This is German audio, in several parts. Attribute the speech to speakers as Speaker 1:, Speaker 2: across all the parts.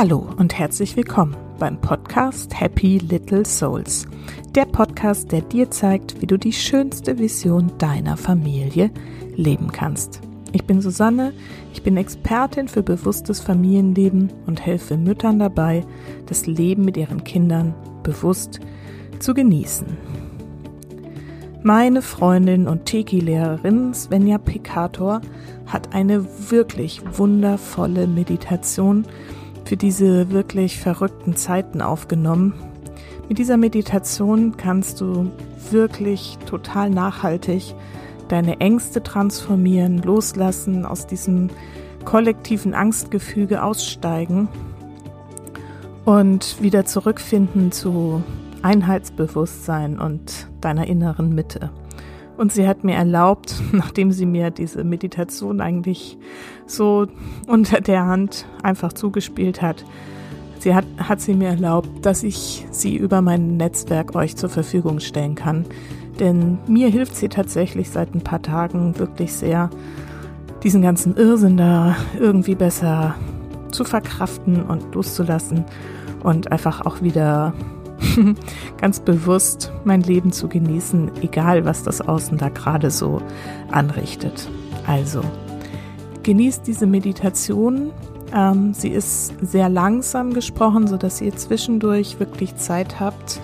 Speaker 1: Hallo und herzlich willkommen beim Podcast Happy Little Souls. Der Podcast, der dir zeigt, wie du die schönste Vision deiner Familie leben kannst. Ich bin Susanne, ich bin Expertin für bewusstes Familienleben und helfe Müttern dabei, das Leben mit ihren Kindern bewusst zu genießen. Meine Freundin und Teki-Lehrerin Svenja Pikator hat eine wirklich wundervolle Meditation für diese wirklich verrückten Zeiten aufgenommen. Mit dieser Meditation kannst du wirklich total nachhaltig deine Ängste transformieren, loslassen, aus diesem kollektiven Angstgefüge aussteigen und wieder zurückfinden zu Einheitsbewusstsein und deiner inneren Mitte. Und sie hat mir erlaubt, nachdem sie mir diese Meditation eigentlich so unter der Hand einfach zugespielt hat, sie hat, hat sie mir erlaubt, dass ich sie über mein Netzwerk euch zur Verfügung stellen kann. Denn mir hilft sie tatsächlich seit ein paar Tagen wirklich sehr, diesen ganzen Irrsinn da irgendwie besser zu verkraften und loszulassen und einfach auch wieder ganz bewusst mein Leben zu genießen, egal was das Außen da gerade so anrichtet. Also, genießt diese Meditation. Ähm, sie ist sehr langsam gesprochen, sodass ihr zwischendurch wirklich Zeit habt,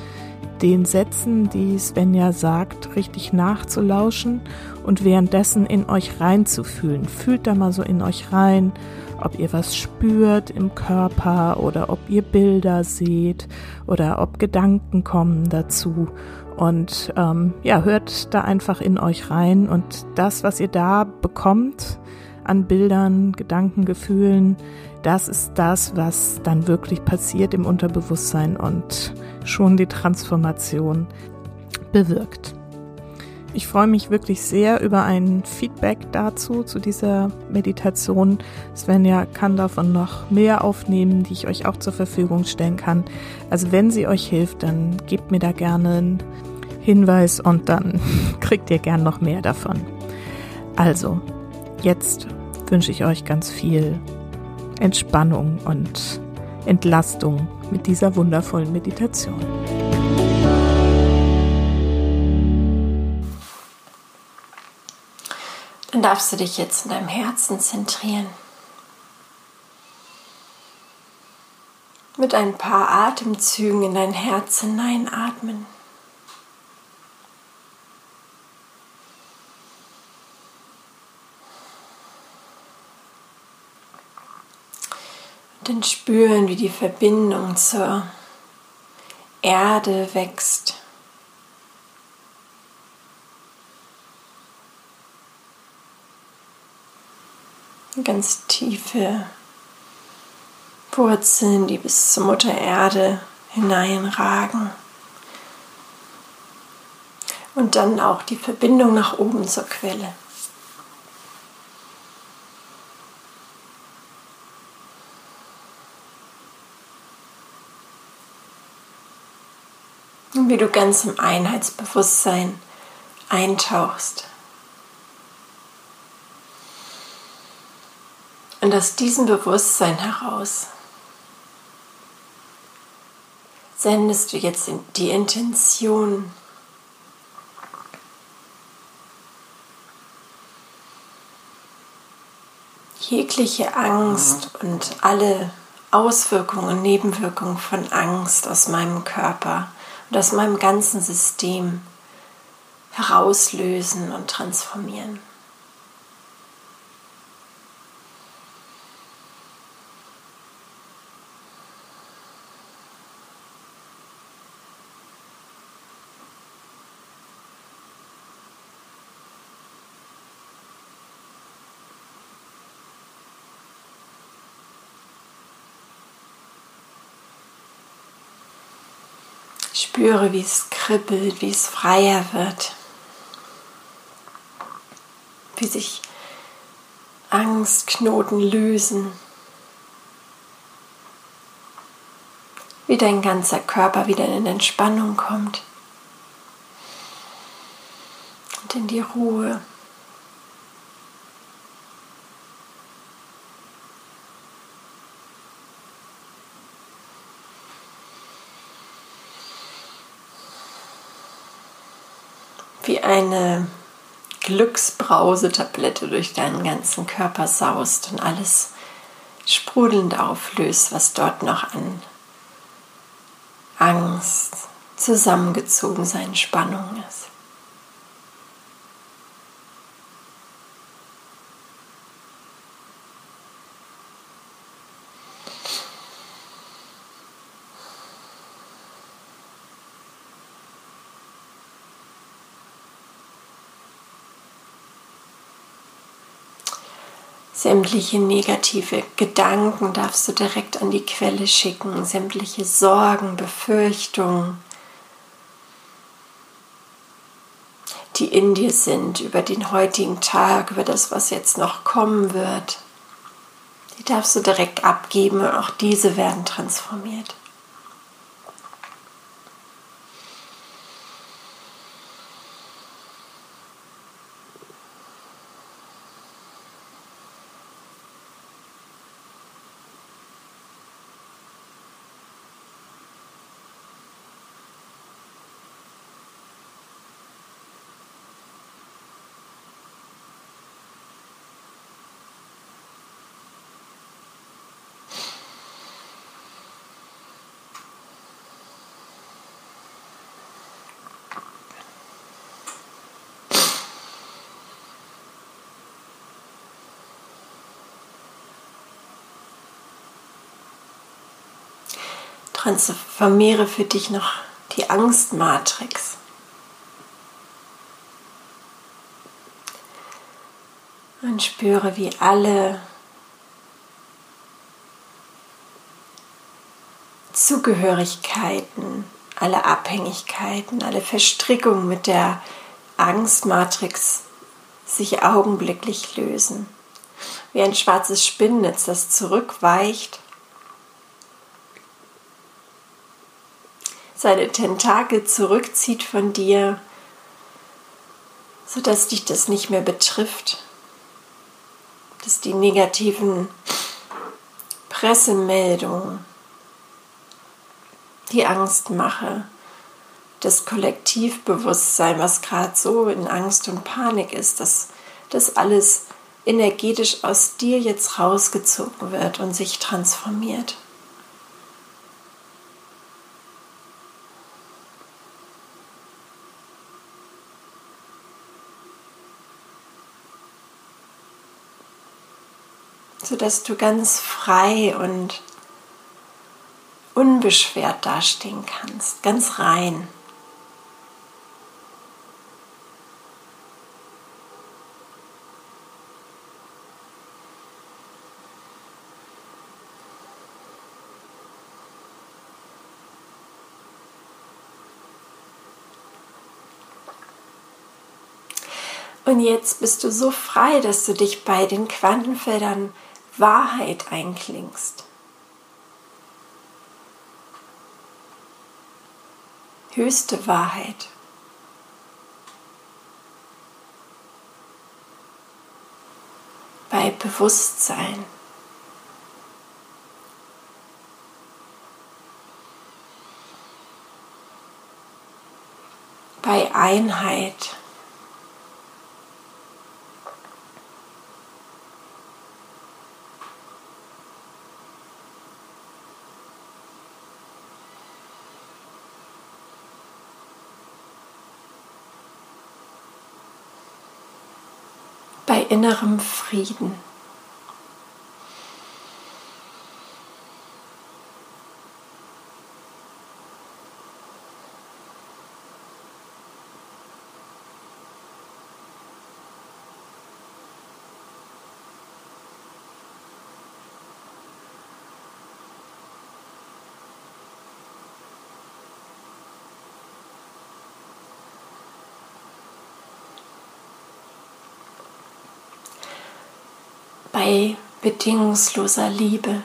Speaker 1: den Sätzen, die Svenja sagt, richtig nachzulauschen und währenddessen in euch reinzufühlen. Fühlt da mal so in euch rein ob ihr was spürt im Körper oder ob ihr Bilder seht oder ob Gedanken kommen dazu. Und ähm, ja, hört da einfach in euch rein und das, was ihr da bekommt an Bildern, Gedanken, Gefühlen, das ist das, was dann wirklich passiert im Unterbewusstsein und schon die Transformation bewirkt. Ich freue mich wirklich sehr über ein Feedback dazu, zu dieser Meditation. Svenja kann davon noch mehr aufnehmen, die ich euch auch zur Verfügung stellen kann. Also wenn sie euch hilft, dann gebt mir da gerne einen Hinweis und dann kriegt ihr gern noch mehr davon. Also, jetzt wünsche ich euch ganz viel Entspannung und Entlastung mit dieser wundervollen Meditation.
Speaker 2: Dann darfst du dich jetzt in deinem Herzen zentrieren. Mit ein paar Atemzügen in dein Herz hineinatmen. Und dann spüren, wie die Verbindung zur Erde wächst. ganz tiefe Wurzeln, die bis zur Mutter Erde hineinragen. Und dann auch die Verbindung nach oben zur Quelle. Wie du ganz im Einheitsbewusstsein eintauchst. Und aus diesem Bewusstsein heraus sendest du jetzt die Intention, jegliche Angst und alle Auswirkungen und Nebenwirkungen von Angst aus meinem Körper und aus meinem ganzen System herauslösen und transformieren. Spüre, wie es kribbelt, wie es freier wird, wie sich Angstknoten lösen, wie dein ganzer Körper wieder in Entspannung kommt. Und in die Ruhe. Wie eine Glücksbrausetablette durch deinen ganzen Körper saust und alles sprudelnd auflöst, was dort noch an Angst, zusammengezogen sein, Spannung ist. Sämtliche negative Gedanken darfst du direkt an die Quelle schicken, sämtliche Sorgen, Befürchtungen, die in dir sind, über den heutigen Tag, über das, was jetzt noch kommen wird. Die darfst du direkt abgeben und auch diese werden transformiert. Transformiere für dich noch die Angstmatrix. Und spüre, wie alle Zugehörigkeiten, alle Abhängigkeiten, alle Verstrickungen mit der Angstmatrix sich augenblicklich lösen. Wie ein schwarzes Spinnennetz, das zurückweicht seine Tentakel zurückzieht von dir, sodass dich das nicht mehr betrifft, dass die negativen Pressemeldungen, die Angstmache, das Kollektivbewusstsein, was gerade so in Angst und Panik ist, dass das alles energetisch aus dir jetzt rausgezogen wird und sich transformiert. Sodass du ganz frei und unbeschwert dastehen kannst, ganz rein. Und jetzt bist du so frei, dass du dich bei den Quantenfeldern Wahrheit einklingst. Höchste Wahrheit. Bei Bewusstsein. Bei Einheit. Bei innerem Frieden. Bei bedingungsloser Liebe.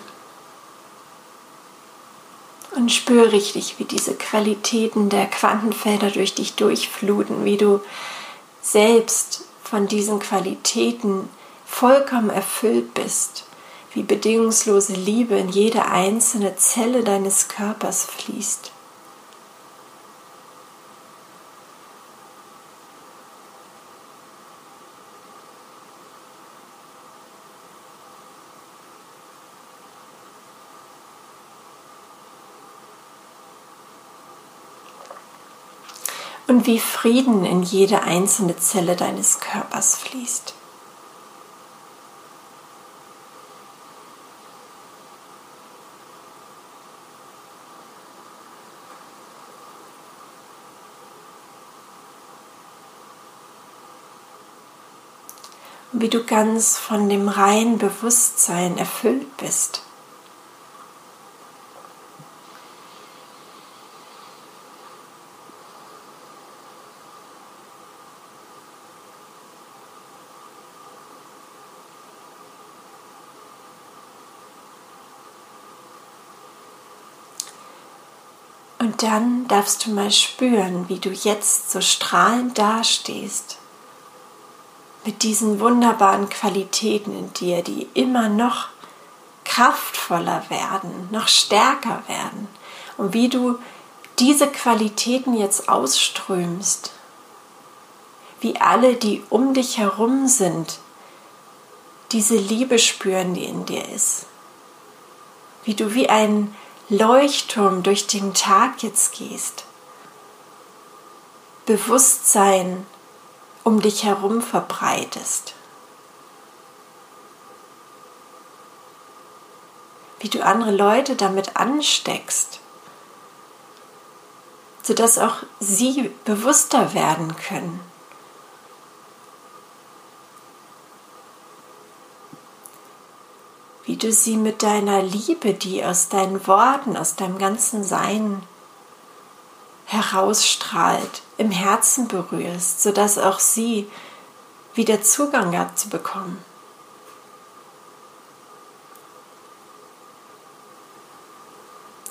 Speaker 2: Und spür richtig, wie diese Qualitäten der Quantenfelder durch dich durchfluten, wie du selbst von diesen Qualitäten vollkommen erfüllt bist, wie bedingungslose Liebe in jede einzelne Zelle deines Körpers fließt. Und wie Frieden in jede einzelne Zelle deines Körpers fließt. Und wie du ganz von dem reinen Bewusstsein erfüllt bist. Dann darfst du mal spüren, wie du jetzt so strahlend dastehst. Mit diesen wunderbaren Qualitäten in dir, die immer noch kraftvoller werden, noch stärker werden. Und wie du diese Qualitäten jetzt ausströmst. Wie alle, die um dich herum sind, diese Liebe spüren, die in dir ist. Wie du wie ein Leuchtturm durch den Tag jetzt gehst. Bewusstsein um dich herum verbreitest. Wie du andere Leute damit ansteckst, sodass auch sie bewusster werden können. Wie du sie mit deiner Liebe, die aus deinen Worten, aus deinem ganzen Sein herausstrahlt, im Herzen berührst, sodass auch sie wieder Zugang hat zu bekommen.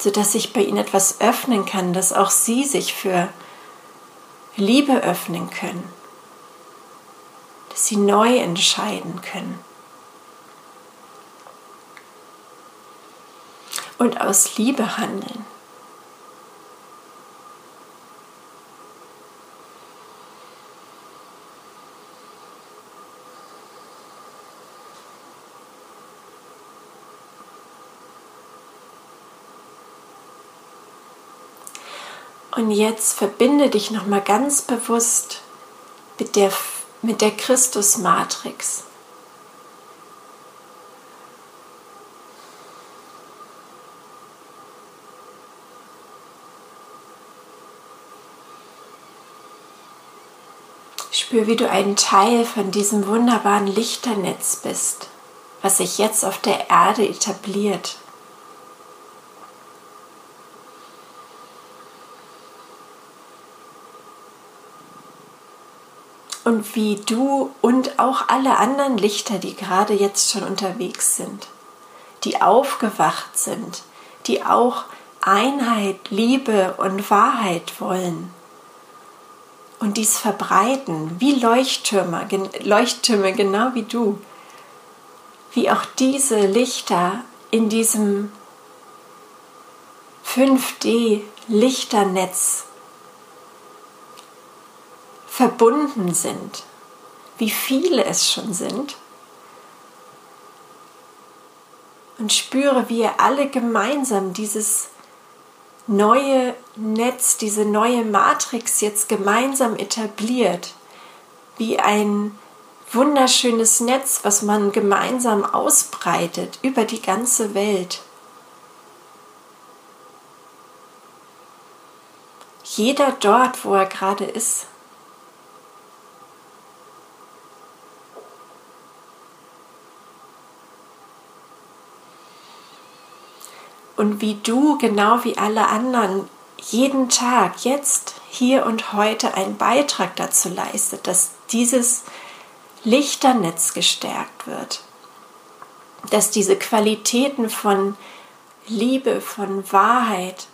Speaker 2: Sodass sich bei ihnen etwas öffnen kann, dass auch sie sich für Liebe öffnen können, dass sie neu entscheiden können. Und aus Liebe handeln. Und jetzt verbinde dich nochmal ganz bewusst mit der, mit der Christus-Matrix. Spür, wie du ein Teil von diesem wunderbaren Lichternetz bist, was sich jetzt auf der Erde etabliert. Und wie du und auch alle anderen Lichter, die gerade jetzt schon unterwegs sind, die aufgewacht sind, die auch Einheit, Liebe und Wahrheit wollen und dies verbreiten, wie Leuchttürme, Leuchttürme genau wie du, wie auch diese Lichter in diesem 5D-Lichternetz verbunden sind, wie viele es schon sind. Und spüre, wie ihr alle gemeinsam dieses neue Netz, diese neue Matrix jetzt gemeinsam etabliert, wie ein wunderschönes Netz, was man gemeinsam ausbreitet über die ganze Welt. Jeder dort, wo er gerade ist. Und wie du, genau wie alle anderen, jeden Tag, jetzt, hier und heute einen Beitrag dazu leistet, dass dieses Lichternetz gestärkt wird, dass diese Qualitäten von Liebe, von Wahrheit,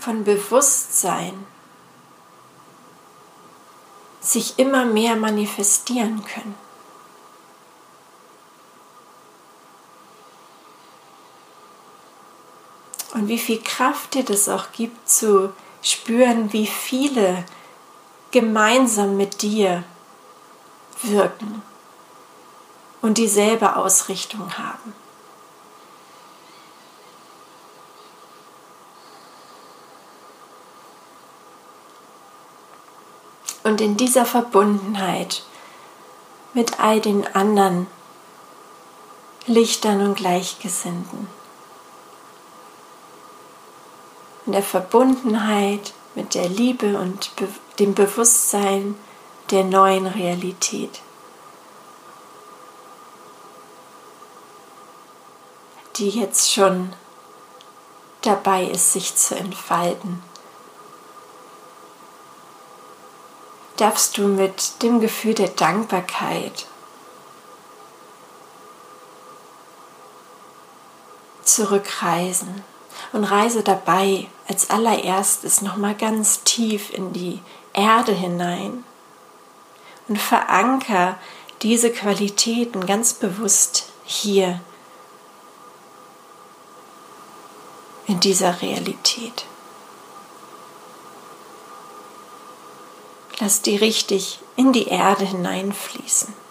Speaker 2: von Bewusstsein sich immer mehr manifestieren können. Und wie viel Kraft dir das auch gibt zu spüren, wie viele gemeinsam mit dir wirken und dieselbe Ausrichtung haben. und in dieser Verbundenheit mit all den anderen Lichtern und Gleichgesinnten. In der Verbundenheit mit der Liebe und dem Bewusstsein der neuen Realität. die jetzt schon dabei ist, sich zu entfalten. Darfst du mit dem Gefühl der Dankbarkeit zurückreisen und reise dabei als allererstes nochmal ganz tief in die Erde hinein und veranker diese Qualitäten ganz bewusst hier in dieser Realität. Lass die richtig in die Erde hineinfließen.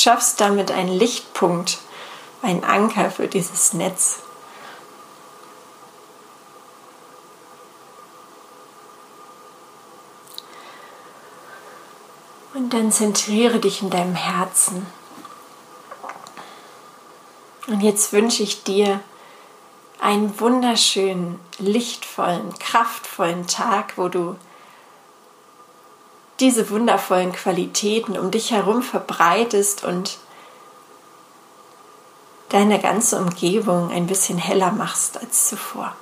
Speaker 2: Schaffst damit einen Lichtpunkt, einen Anker für dieses Netz. Und dann zentriere dich in deinem Herzen. Und jetzt wünsche ich dir einen wunderschönen, lichtvollen, kraftvollen Tag, wo du diese wundervollen Qualitäten um dich herum verbreitest und deine ganze Umgebung ein bisschen heller machst als zuvor.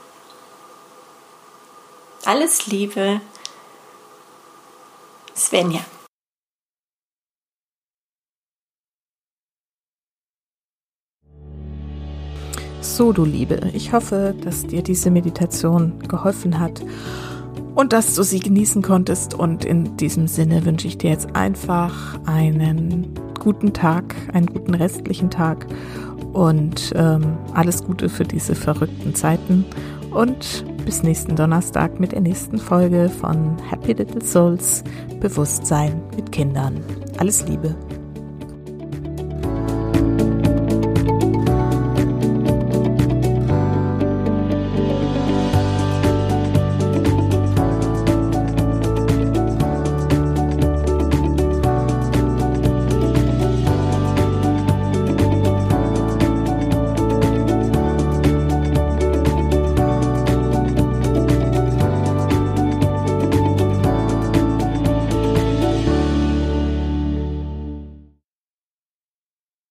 Speaker 2: Alles Liebe, Svenja.
Speaker 1: So, du Liebe, ich hoffe, dass dir diese Meditation geholfen hat und dass du sie genießen konntest. Und in diesem Sinne wünsche ich dir jetzt einfach einen guten Tag, einen guten restlichen Tag und ähm, alles Gute für diese verrückten Zeiten. Und bis nächsten Donnerstag mit der nächsten Folge von Happy Little Souls Bewusstsein mit Kindern. Alles Liebe.